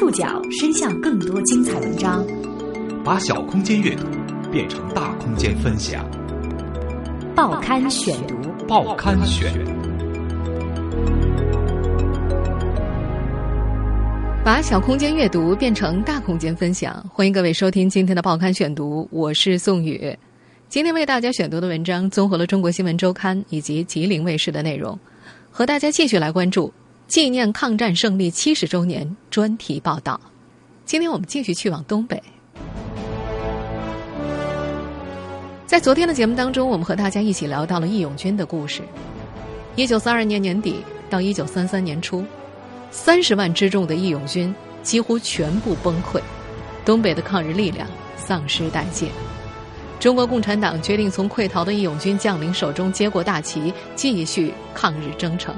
触角伸向更多精彩文章，把小空间阅读变成大空间分享。报刊选读，报刊选，把小空间阅读变成大空间分享。欢迎各位收听今天的报刊选读，我是宋宇。今天为大家选读的文章综合了中国新闻周刊以及吉林卫视的内容，和大家继续来关注。纪念抗战胜利七十周年专题报道。今天我们继续去往东北。在昨天的节目当中，我们和大家一起聊到了义勇军的故事。一九三二年年底到一九三三年初，三十万之众的义勇军几乎全部崩溃，东北的抗日力量丧失殆尽。中国共产党决定从溃逃的义勇军将领手中接过大旗，继续抗日征程。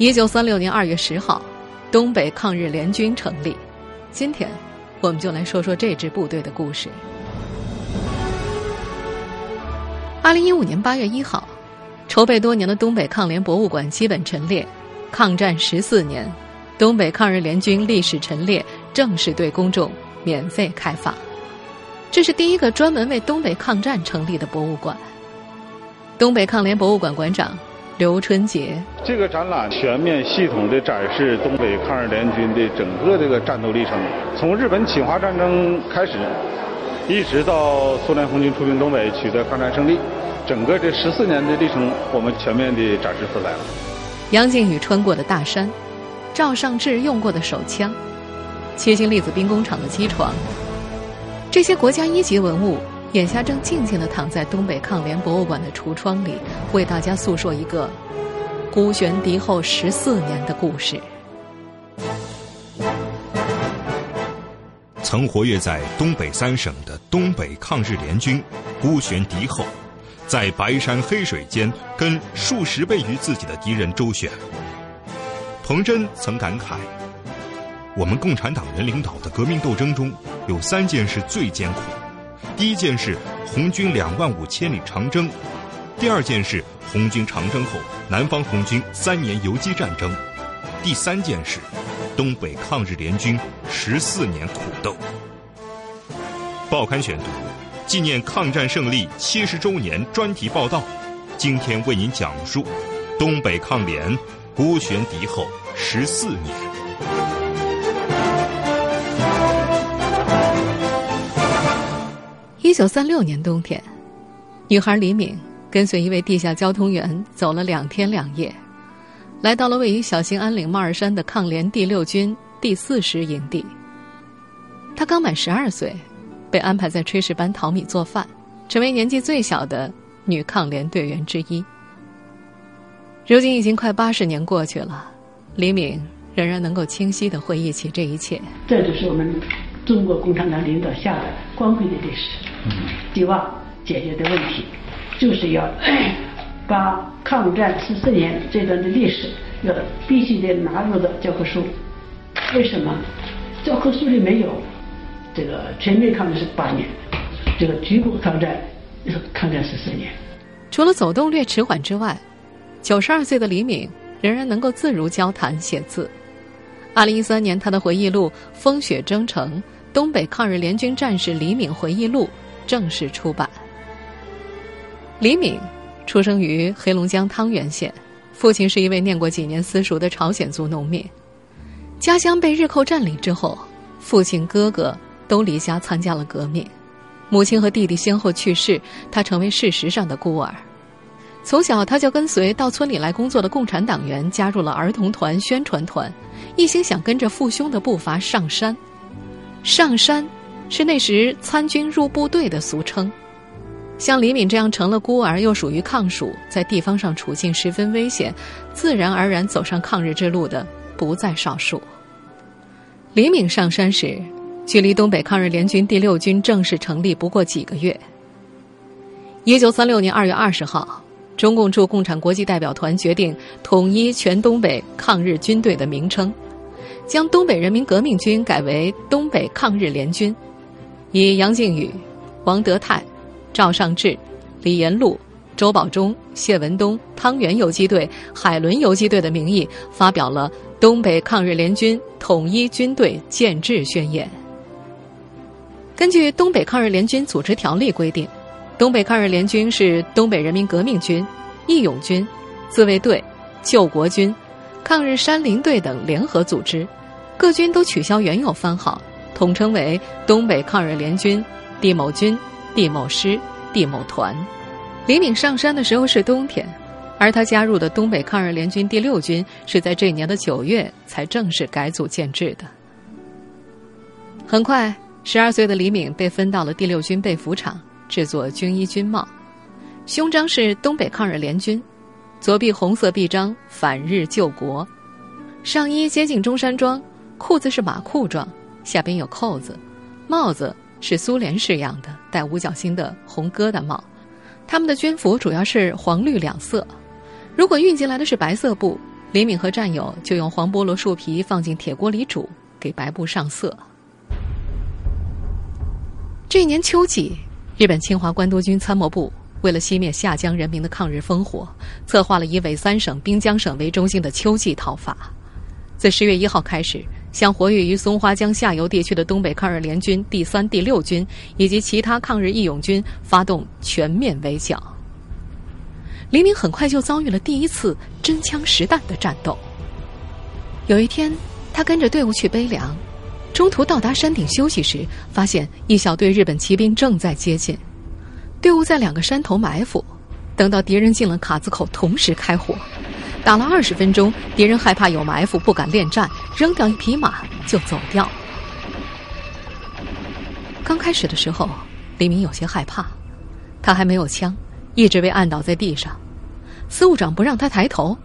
一九三六年二月十号，东北抗日联军成立。今天，我们就来说说这支部队的故事。二零一五年八月一号，筹备多年的东北抗联博物馆基本陈列。抗战十四年，东北抗日联军历史陈列正式对公众免费开放。这是第一个专门为东北抗战成立的博物馆。东北抗联博物馆馆长。刘春杰，这个展览全面系统的展示东北抗日联军的整个这个战斗历程，从日本侵华战争开始，一直到苏联红军出兵东北取得抗战胜利，整个这十四年的历程，我们全面的展示出来了。杨靖宇穿过的大山，赵尚志用过的手枪，七星粒子兵工厂的机床，这些国家一级文物。眼下正静静地躺在东北抗联博物馆的橱窗里，为大家诉说一个孤悬敌后十四年的故事。曾活跃在东北三省的东北抗日联军，孤悬敌后，在白山黑水间跟数十倍于自己的敌人周旋。彭真曾感慨：“我们共产党人领导的革命斗争中，有三件事最艰苦。”第一件事，红军两万五千里长征；第二件事，红军长征后南方红军三年游击战争；第三件事，东北抗日联军十四年苦斗。报刊选读，纪念抗战胜利七十周年专题报道，今天为您讲述东北抗联孤悬敌后十四年。一九三六年冬天，女孩李敏跟随一位地下交通员走了两天两夜，来到了位于小兴安岭帽儿山的抗联第六军第四师营地。她刚满十二岁，被安排在炊事班淘米做饭，成为年纪最小的女抗联队员之一。如今已经快八十年过去了，李敏仍然能够清晰的回忆起这一切。这就是我们中国共产党领导下的光辉的历史。希望解决的问题，就是要把抗战十四年这段的历史要必须得纳入到教科书。为什么？教科书里没有这个全面抗战是八年，这个局部抗战 抗战十四年。除了走动略迟缓之外，九十二岁的李敏仍然能够自如交谈写字。二零一三年，他的回忆录《风雪征程：东北抗日联军战士李敏回忆录》。正式出版。李敏出生于黑龙江汤原县，父亲是一位念过几年私塾的朝鲜族农民。家乡被日寇占领之后，父亲、哥哥都离家参加了革命，母亲和弟弟先后去世，他成为事实上的孤儿。从小，他就跟随到村里来工作的共产党员加入了儿童团、宣传团，一心想跟着父兄的步伐上山。上山。是那时参军入部队的俗称，像李敏这样成了孤儿又属于抗属，在地方上处境十分危险，自然而然走上抗日之路的不在少数。李敏上山时，距离东北抗日联军第六军正式成立不过几个月。一九三六年二月二十号，中共驻共产国际代表团决定统一全东北抗日军队的名称，将东北人民革命军改为东北抗日联军。以杨靖宇、王德泰、赵尚志、李延禄、周保中、谢文东、汤原游击队、海伦游击队的名义，发表了东北抗日联军统一军队建制宣言。根据《东北抗日联军组织条例》规定，东北抗日联军是东北人民革命军、义勇军、自卫队、救国军、抗日山林队等联合组织，各军都取消原有番号，统称为东北抗日联军第某军、第某师、第某团。李敏上山的时候是冬天，而他加入的东北抗日联军第六军是在这年的九月才正式改组建制的。很快。十二岁的李敏被分到了第六军被服厂制作军衣军帽，胸章是东北抗日联军，左臂红色臂章“反日救国”，上衣接近中山装，裤子是马裤状，下边有扣子，帽子是苏联式样的带五角星的红疙瘩帽。他们的军服主要是黄绿两色，如果运进来的是白色布，李敏和战友就用黄菠萝树皮放进铁锅里煮，给白布上色。这一年秋季，日本侵华关东军参谋部为了熄灭下江人民的抗日烽火，策划了以伪三省滨江省为中心的秋季讨伐。自十月一号开始，向活跃于松花江下游地区的东北抗日联军第三、第六军以及其他抗日义勇军发动全面围剿。黎明很快就遭遇了第一次真枪实弹的战斗。有一天，他跟着队伍去背粮。中途到达山顶休息时，发现一小队日本骑兵正在接近，队伍在两个山头埋伏，等到敌人进了卡子口，同时开火，打了二十分钟，敌人害怕有埋伏，不敢恋战，扔掉一匹马就走掉。刚开始的时候，李明有些害怕，他还没有枪，一直被按倒在地上，司务长不让他抬头，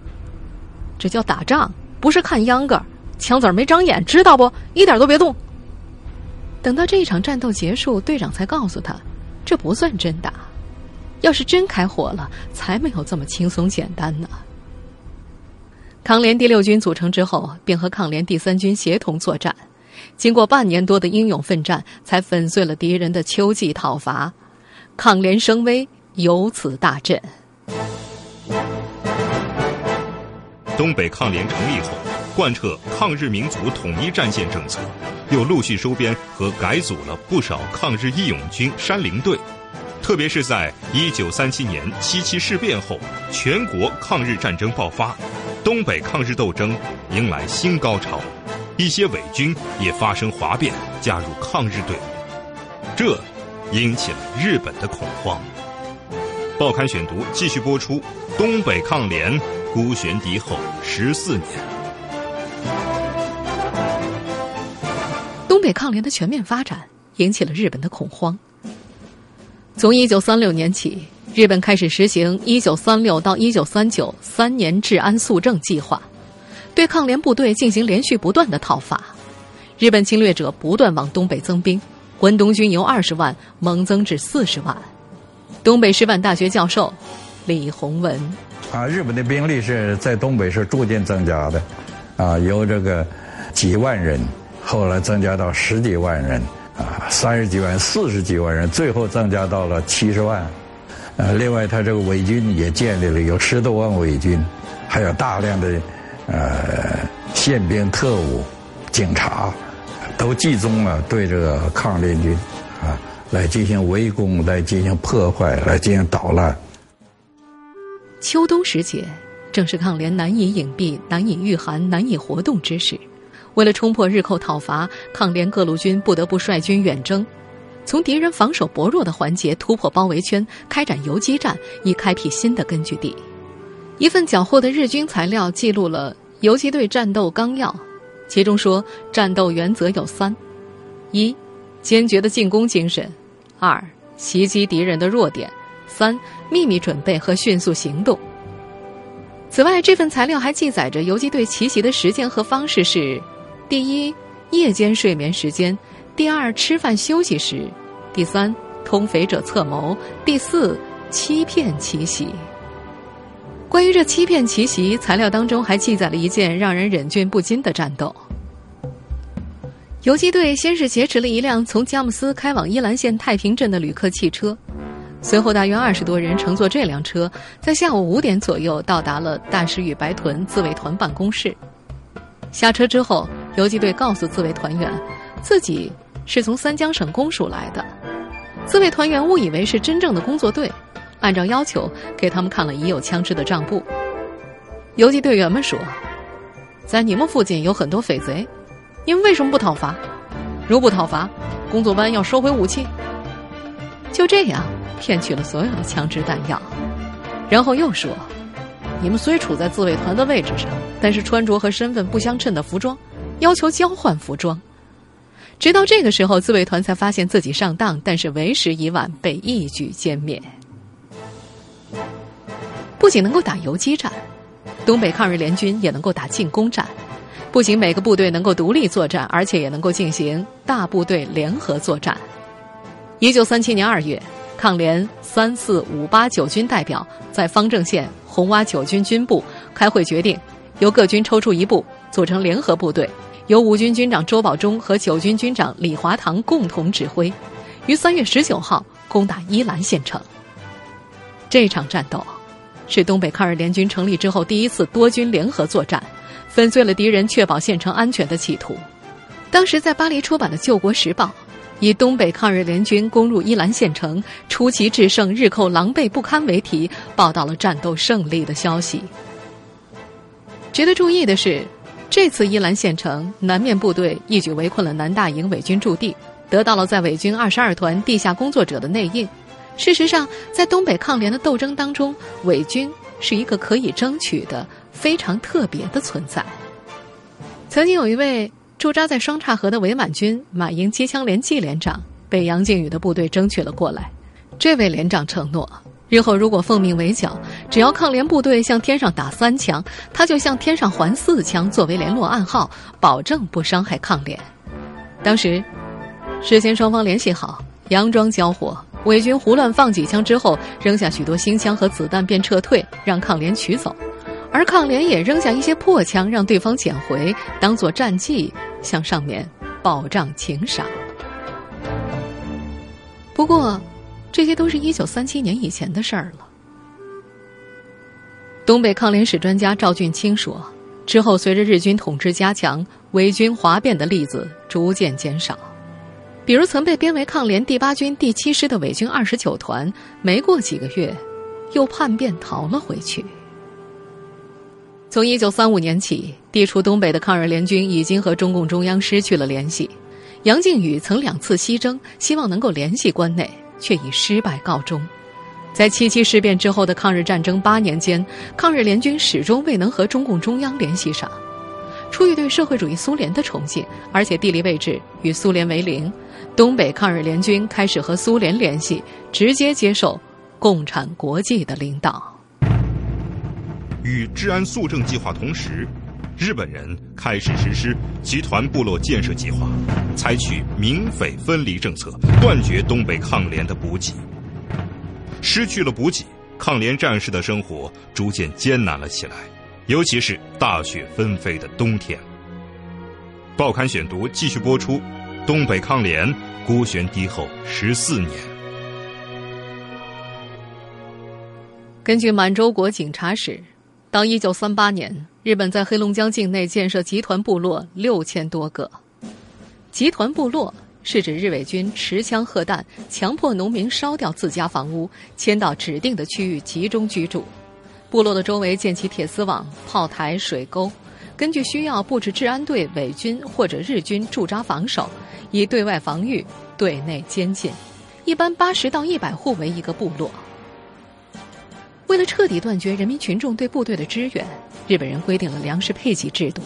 这叫打仗，不是看秧歌。枪子儿没长眼，知道不？一点都别动。等到这一场战斗结束，队长才告诉他，这不算真打。要是真开火了，才没有这么轻松简单呢。抗联第六军组成之后，便和抗联第三军协同作战，经过半年多的英勇奋战，才粉碎了敌人的秋季讨伐，抗联声威由此大振。东北抗联成立后。贯彻抗日民族统一战线政策，又陆续收编和改组了不少抗日义勇军山林队。特别是在一九三七年七七事变后，全国抗日战争爆发，东北抗日斗争迎来新高潮，一些伪军也发生哗变，加入抗日队伍，这引起了日本的恐慌。报刊选读继续播出：东北抗联孤悬敌后十四年。东北抗联的全面发展引起了日本的恐慌。从一九三六年起，日本开始实行一九三六到一九三九三年治安肃正计划，对抗联部队进行连续不断的讨伐。日本侵略者不断往东北增兵，关东军由二十万猛增至四十万。东北师范大学教授李洪文啊，日本的兵力是在东北是逐渐增加的，啊，由这个几万人。后来增加到十几万人，啊，三十几万人、四十几万人，最后增加到了七十万。呃，另外，他这个伪军也建立了有十多万伪军，还有大量的呃宪兵、特务、警察，都集中了对这个抗联军啊来进行围攻、来进行破坏、来进行捣乱。秋冬时节，正是抗联难以隐蔽、难以御寒、难以活动之时。为了冲破日寇讨伐，抗联各路军不得不率军远征，从敌人防守薄弱的环节突破包围圈，开展游击战，以开辟新的根据地。一份缴获的日军材料记录了游击队战斗纲要，其中说战斗原则有三：一、坚决的进攻精神；二、袭击敌人的弱点；三、秘密准备和迅速行动。此外，这份材料还记载着游击队奇袭的时间和方式是。第一，夜间睡眠时间；第二，吃饭休息时；第三，通匪者策谋；第四，欺骗奇袭。关于这欺骗奇袭，材料当中还记载了一件让人忍俊不禁的战斗。游击队先是劫持了一辆从佳木斯开往伊兰县太平镇的旅客汽车，随后，大约二十多人乘坐这辆车，在下午五点左右到达了大石与白屯自卫团办公室。下车之后，游击队告诉自卫团员，自己是从三江省公署来的。自卫团员误以为是真正的工作队，按照要求给他们看了已有枪支的账簿。游击队员们说，在你们附近有很多匪贼，你们为什么不讨伐？如不讨伐，工作班要收回武器。就这样。骗取了所有的枪支弹药，然后又说：“你们虽处在自卫团的位置上，但是穿着和身份不相称的服装，要求交换服装。”直到这个时候，自卫团才发现自己上当，但是为时已晚，被一举歼灭。不仅能够打游击战，东北抗日联军也能够打进攻战。不仅每个部队能够独立作战，而且也能够进行大部队联合作战。一九三七年二月。抗联三四五八九军代表在方正县红洼九军军部开会，决定由各军抽出一部组成联合部队，由五军军长周保中和九军军长李华堂共同指挥，于三月十九号攻打伊兰县城。这场战斗是东北抗日联军成立之后第一次多军联合作战，粉碎了敌人确保县城安全的企图。当时在巴黎出版的《救国时报》。以东北抗日联军攻入伊兰县城，出奇制胜，日寇狼狈不堪为题，报道了战斗胜利的消息。值得注意的是，这次伊兰县城南面部队一举围困了南大营伪军驻地，得到了在伪军二十二团地下工作者的内应。事实上，在东北抗联的斗争当中，伪军是一个可以争取的非常特别的存在。曾经有一位。驻扎在双岔河的伪满军马营机枪连季连长被杨靖宇的部队争取了过来。这位连长承诺，日后如果奉命围剿，只要抗联部队向天上打三枪，他就向天上还四枪作为联络暗号，保证不伤害抗联。当时，事先双方联系好，佯装交火，伪军胡乱放几枪之后，扔下许多新枪和子弹便撤退，让抗联取走。而抗联也扔下一些破枪，让对方捡回，当做战绩向上面报账请赏。不过，这些都是一九三七年以前的事儿了。东北抗联史专家赵俊清说：“之后，随着日军统治加强，伪军哗变的例子逐渐减少。比如，曾被编为抗联第八军第七师的伪军二十九团，没过几个月，又叛变逃了回去。”从一九三五年起，地处东北的抗日联军已经和中共中央失去了联系。杨靖宇曾两次西征，希望能够联系关内，却以失败告终。在七七事变之后的抗日战争八年间，抗日联军始终未能和中共中央联系上。出于对社会主义苏联的崇敬，而且地理位置与苏联为邻，东北抗日联军开始和苏联联系，直接接受共产国际的领导。与治安肃正计划同时，日本人开始实施集团部落建设计划，采取民匪分离政策，断绝东北抗联的补给。失去了补给，抗联战士的生活逐渐艰难了起来，尤其是大雪纷飞的冬天。报刊选读继续播出：东北抗联孤悬敌后十四年。根据满洲国警察史。到一九三八年，日本在黑龙江境内建设集团部落六千多个。集团部落是指日伪军持枪荷弹，强迫农民烧掉自家房屋，迁到指定的区域集中居住。部落的周围建起铁丝网、炮台、水沟，根据需要布置治安队、伪军或者日军驻扎防守，以对外防御、对内监禁。一般八十到一百户为一个部落。为了彻底断绝人民群众对部队的支援，日本人规定了粮食配给制度，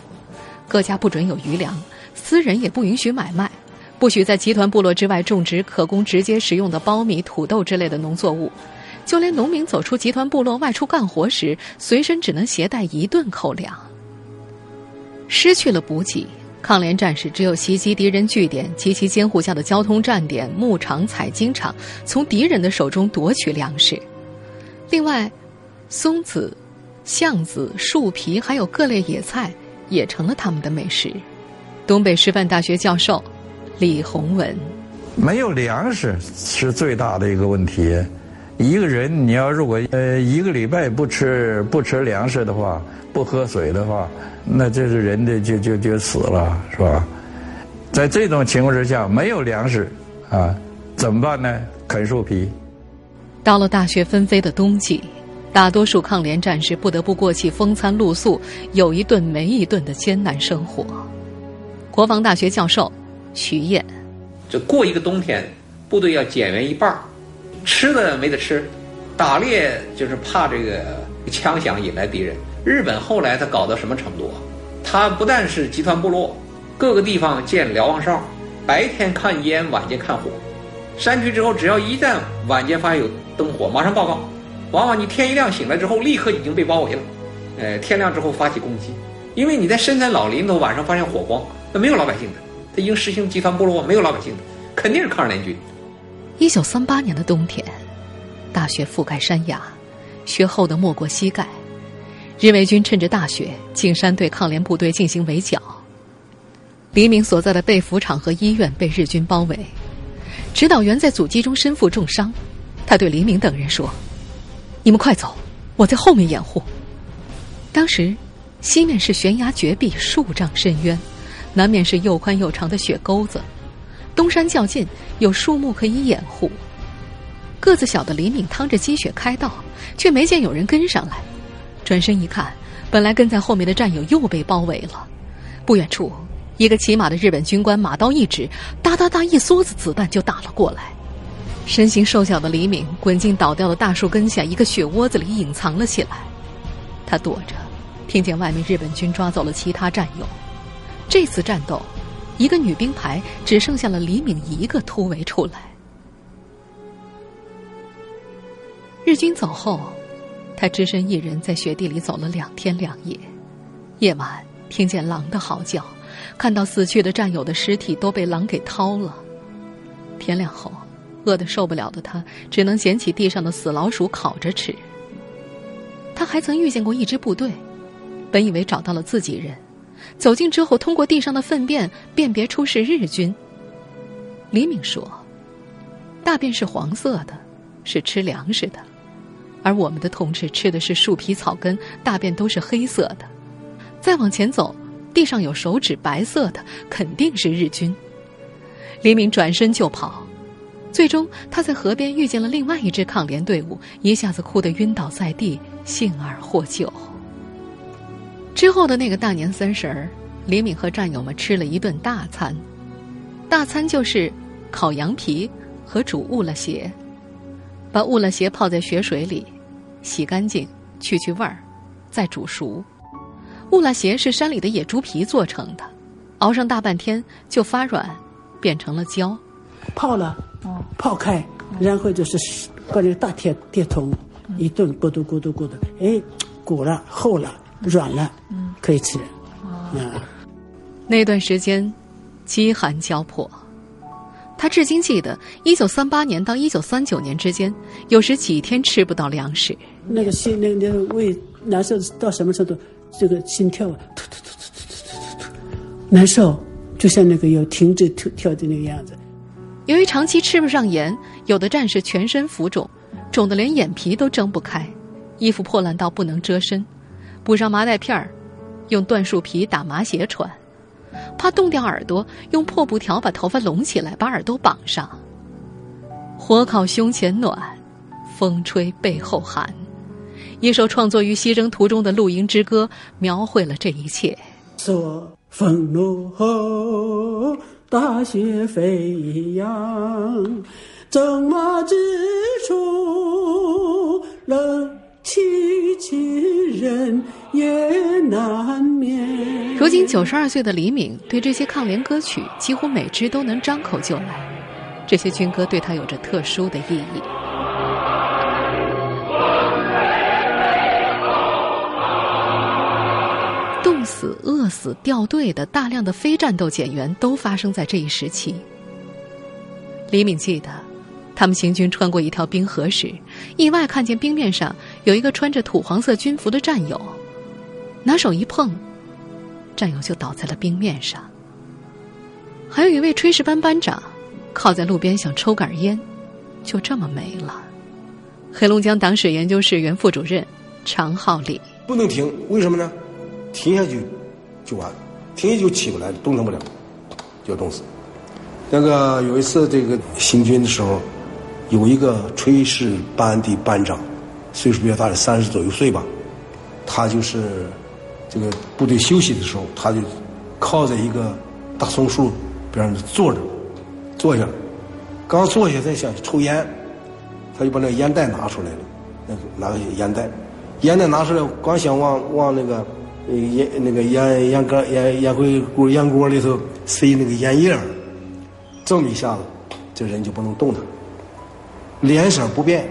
各家不准有余粮，私人也不允许买卖，不许在集团部落之外种植可供直接食用的苞米、土豆之类的农作物，就连农民走出集团部落外出干活时，随身只能携带一顿口粮。失去了补给，抗联战士只有袭击敌人据点及其监护下的交通站点、牧场、采金场，从敌人的手中夺取粮食。另外，松子、橡子、树皮还有各类野菜也成了他们的美食。东北师范大学教授李洪文：没有粮食是最大的一个问题，一个人你要如果呃一个礼拜不吃不吃粮食的话，不喝水的话，那这是人的就就就死了，是吧？在这种情况之下，没有粮食啊，怎么办呢？啃树皮。到了大雪纷飞的冬季，大多数抗联战士不得不过起风餐露宿、有一顿没一顿的艰难生活。国防大学教授徐燕，这过一个冬天，部队要减员一半吃的没得吃，打猎就是怕这个枪响引来敌人。日本后来他搞到什么程度啊？他不但是集团部落，各个地方建瞭望哨，白天看烟，晚间看火。山区之后，只要一旦晚间发现有灯火，马上报告。往往你天一亮醒来之后，立刻已经被包围了。呃，天亮之后发起攻击，因为你在深山老林头晚上发现火光，那没有老百姓的，他已经实行集团部落，没有老百姓的，肯定是抗日联军。一九三八年的冬天，大雪覆盖山崖，雪厚的没过膝盖。日伪军趁着大雪进山对抗联部队进行围剿。黎明所在的被服厂和医院被日军包围。指导员在阻击中身负重伤，他对黎明等人说：“你们快走，我在后面掩护。”当时，西面是悬崖绝壁，数丈深渊；南面是又宽又长的雪沟子，东山较近，有树木可以掩护。个子小的李敏趟着积雪开道，却没见有人跟上来。转身一看，本来跟在后面的战友又被包围了。不远处。一个骑马的日本军官，马刀一指，哒哒哒，一梭子子弹就打了过来。身形瘦小的李敏滚进倒掉的大树根下一个雪窝子里隐藏了起来。他躲着，听见外面日本军抓走了其他战友。这次战斗，一个女兵排只剩下了李敏一个突围出来。日军走后，他只身一人在雪地里走了两天两夜。夜晚听见狼的嚎叫。看到死去的战友的尸体都被狼给掏了。天亮后，饿得受不了的他，只能捡起地上的死老鼠烤着吃。他还曾遇见过一支部队，本以为找到了自己人，走近之后，通过地上的粪便辨别出是日军。李敏说：“大便是黄色的，是吃粮食的，而我们的同志吃的是树皮草根，大便都是黑色的。”再往前走。地上有手指，白色的，肯定是日军。黎明转身就跑，最终他在河边遇见了另外一支抗联队伍，一下子哭得晕倒在地，幸而获救。之后的那个大年三十儿，李敏和战友们吃了一顿大餐，大餐就是烤羊皮和煮乌拉鞋，把乌拉鞋泡在雪水里，洗干净，去去味儿，再煮熟。乌拉鞋是山里的野猪皮做成的，熬上大半天就发软，变成了胶。泡了，泡开，然后就是把那个大铁铁桶一炖，咕嘟咕嘟咕嘟，哎，鼓了，厚了，软了，可以吃。嗯，那段时间饥寒交迫，他至今记得，一九三八年到一九三九年之间，有时几天吃不到粮食。那个心，那个那个胃难受到什么程度？这个心跳突突突突突突突突，难受，就像那个要停止跳跳的那个样子。由于长期吃不上盐，有的战士全身浮肿，肿得连眼皮都睁不开，衣服破烂到不能遮身，补上麻袋片儿，用椴树皮打麻鞋穿，怕冻掉耳朵，用破布条把头发拢起来，把耳朵绑上。火烤胸前暖，风吹背后寒。一首创作于西征途中的露营之歌，描绘了这一切。说风怒后，大雪飞扬，征马之处，冷凄凄人也难眠。如今九十二岁的李敏，对这些抗联歌曲几乎每支都能张口就来，这些军歌对他有着特殊的意义。死、饿死、掉队的大量的非战斗减员都发生在这一时期。李敏记得，他们行军穿过一条冰河时，意外看见冰面上有一个穿着土黄色军服的战友，拿手一碰，战友就倒在了冰面上。还有一位炊事班班长，靠在路边想抽杆烟，就这么没了。黑龙江党史研究室原副主任常浩礼不能停，为什么呢？停下去就完了，停下就起不来了，动弹不了，就要冻死。那个有一次这个行军的时候，有一个炊事班的班长，岁数比较大的三十左右岁吧，他就是这个部队休息的时候，他就靠在一个大松树边上坐着，坐下，刚坐下在想抽烟，他就把那个烟袋拿出来了，那个拿个烟袋，烟袋拿出来，刚想往往那个烟那个烟烟缸烟烟灰锅烟锅里头塞那个烟叶。这么一下子，这人就不能动弹，脸色不变，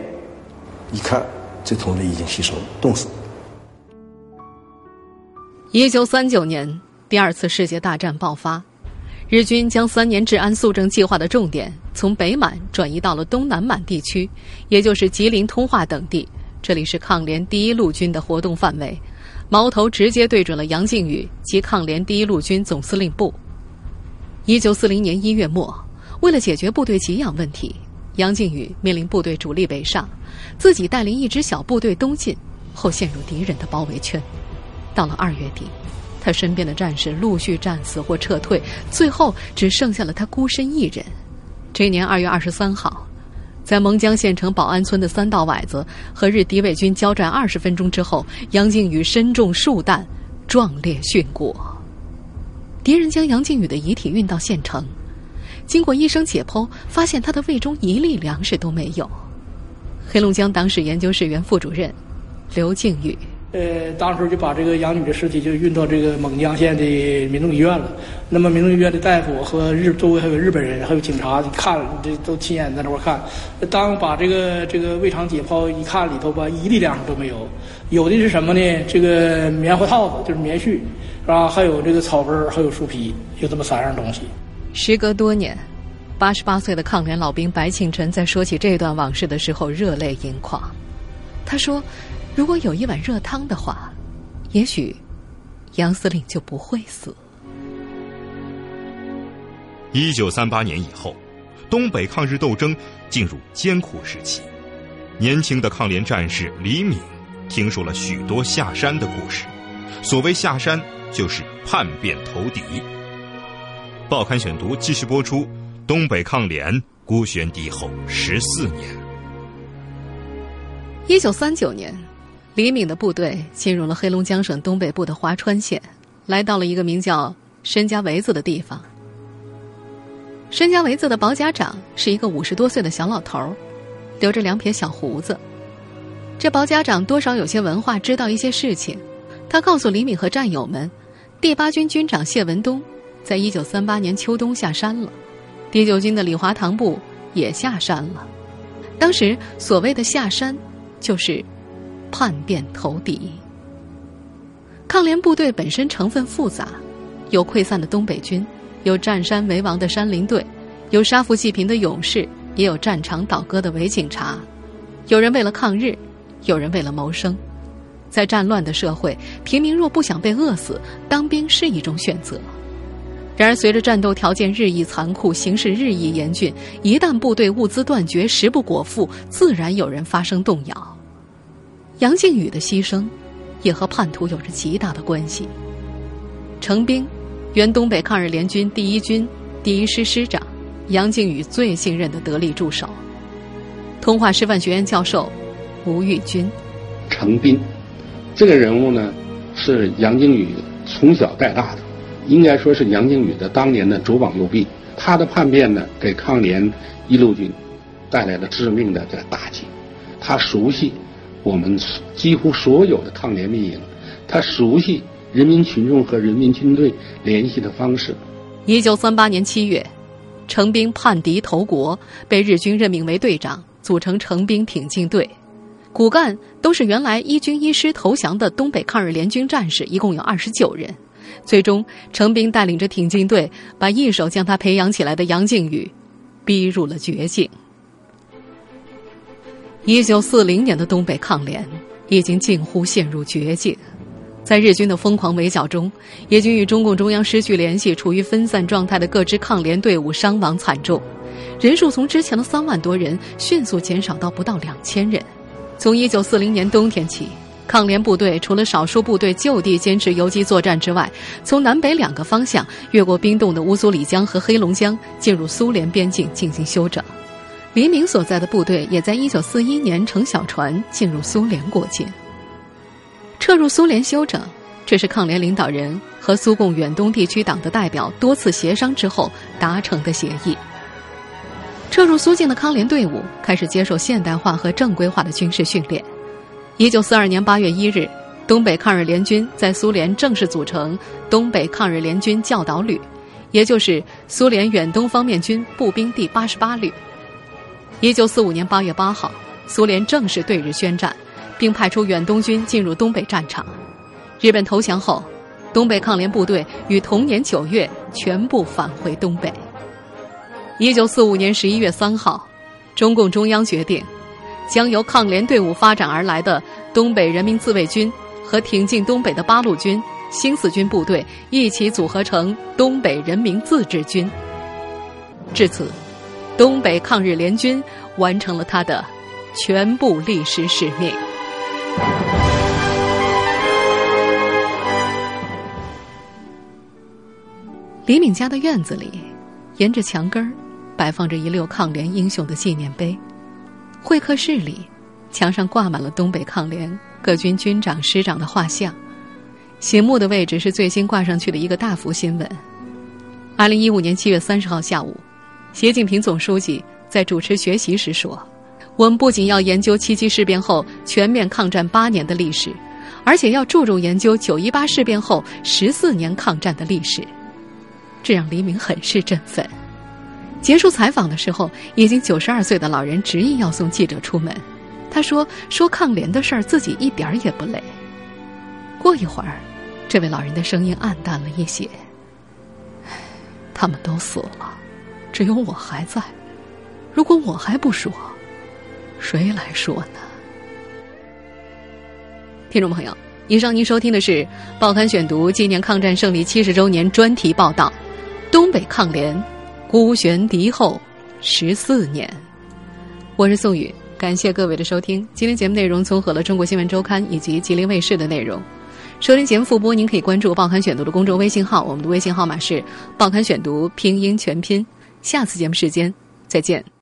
一看这同志已经牺牲了，冻死。一九三九年，第二次世界大战爆发，日军将三年治安肃正计划的重点从北满转移到了东南满地区，也就是吉林、通化等地。这里是抗联第一路军的活动范围，矛头直接对准了杨靖宇及抗联第一路军总司令部。一九四零年一月末。为了解决部队给养问题，杨靖宇面临部队主力北上，自己带领一支小部队东进，后陷入敌人的包围圈。到了二月底，他身边的战士陆续战死或撤退，最后只剩下了他孤身一人。这年二月二十三号，在蒙江县城保安村的三道崴子和日敌伪军交战二十分钟之后，杨靖宇身中数弹，壮烈殉国。敌人将杨靖宇的遗体运到县城。经过医生解剖，发现他的胃中一粒粮食都没有。黑龙江党史研究室原副主任刘靖宇，呃，当时就把这个杨女的尸体就运到这个蒙江县的民众医院了。那么民众医院的大夫和日周围还有日本人，还有警察看，这都亲眼在那块看。当把这个这个胃肠解剖一看，里头吧一粒粮食都没有，有的是什么呢？这个棉花套子，就是棉絮，是吧？还有这个草根还有树皮，有这么三样东西。时隔多年，八十八岁的抗联老兵白庆晨在说起这段往事的时候，热泪盈眶。他说：“如果有一碗热汤的话，也许杨司令就不会死。”一九三八年以后，东北抗日斗争进入艰苦时期。年轻的抗联战士李敏听说了许多下山的故事。所谓下山，就是叛变投敌。报刊选读继续播出：东北抗联孤悬敌后十四年。一九三九年，李敏的部队进入了黑龙江省东北部的桦川县，来到了一个名叫申家围子的地方。申家围子的保甲长是一个五十多岁的小老头，留着两撇小胡子。这保甲长多少有些文化，知道一些事情。他告诉李敏和战友们，第八军军长谢文东。在一九三八年秋冬下山了，第九军的李华堂部也下山了。当时所谓的下山，就是叛变投敌。抗联部队本身成分复杂，有溃散的东北军，有占山为王的山林队，有杀富济贫的勇士，也有战场倒戈的伪警察。有人为了抗日，有人为了谋生。在战乱的社会，平民若不想被饿死，当兵是一种选择。然而，随着战斗条件日益残酷，形势日益严峻，一旦部队物资断绝，食不果腹，自然有人发生动摇。杨靖宇的牺牲，也和叛徒有着极大的关系。程兵，原东北抗日联军第一军第一师师长，杨靖宇最信任的得力助手。通化师范学院教授吴玉军，程兵，这个人物呢，是杨靖宇从小带大的。应该说是杨靖宇的当年的左膀右臂，他的叛变呢，给抗联一路军带来了致命的这个打击。他熟悉我们几乎所有的抗联密营，他熟悉人民群众和人民军队联系的方式。一九三八年七月，程兵叛敌投国，被日军任命为队长，组成程兵挺进队，骨干都是原来一军一师投降的东北抗日联军战士，一共有二十九人。最终，程兵带领着挺进队，把一手将他培养起来的杨靖宇逼入了绝境。一九四零年的东北抗联已经近乎陷入绝境，在日军的疯狂围剿中，野军与中共中央失去联系、处于分散状态的各支抗联队伍伤亡惨重，人数从之前的三万多人迅速减少到不到两千人。从一九四零年冬天起，抗联部队除了少数部队就地坚持游击作战之外，从南北两个方向越过冰冻的乌苏里江和黑龙江，进入苏联边境进行休整。黎明所在的部队也在一九四一年乘小船进入苏联国境。撤入苏联休整，这是抗联领导人和苏共远东地区党的代表多次协商之后达成的协议。撤入苏境的抗联队伍开始接受现代化和正规化的军事训练。一九四二年八月一日，东北抗日联军在苏联正式组成东北抗日联军教导旅，也就是苏联远东方面军步兵第八十八旅。一九四五年八月八号，苏联正式对日宣战，并派出远东军进入东北战场。日本投降后，东北抗联部队于同年九月全部返回东北。一九四五年十一月三号，中共中央决定，将由抗联队伍发展而来的东北人民自卫军和挺进东北的八路军、新四军部队一起组合成东北人民自治军。至此，东北抗日联军完成了他的全部历史使命。李敏家的院子里，沿着墙根儿。摆放着一溜抗联英雄的纪念碑，会客室里，墙上挂满了东北抗联各军军长师长的画像。醒目的位置是最新挂上去的一个大幅新闻。二零一五年七月三十号下午，习近平总书记在主持学习时说：“我们不仅要研究七七事变后全面抗战八年的历史，而且要注重研究九一八事变后十四年抗战的历史。”这让黎明很是振奋。结束采访的时候，已经九十二岁的老人执意要送记者出门。他说：“说抗联的事儿，自己一点儿也不累。”过一会儿，这位老人的声音暗淡了一些。他们都死了，只有我还在。如果我还不说，谁来说呢？听众朋友，以上您收听的是《报刊选读》纪念抗战胜利七十周年专题报道：东北抗联。孤悬敌后十四年，我是宋宇，感谢各位的收听。今天节目内容综合了《中国新闻周刊》以及吉林卫视的内容。收听节目复播，您可以关注《报刊选读》的公众微信号，我们的微信号码是《报刊选读》拼音全拼。下次节目时间再见。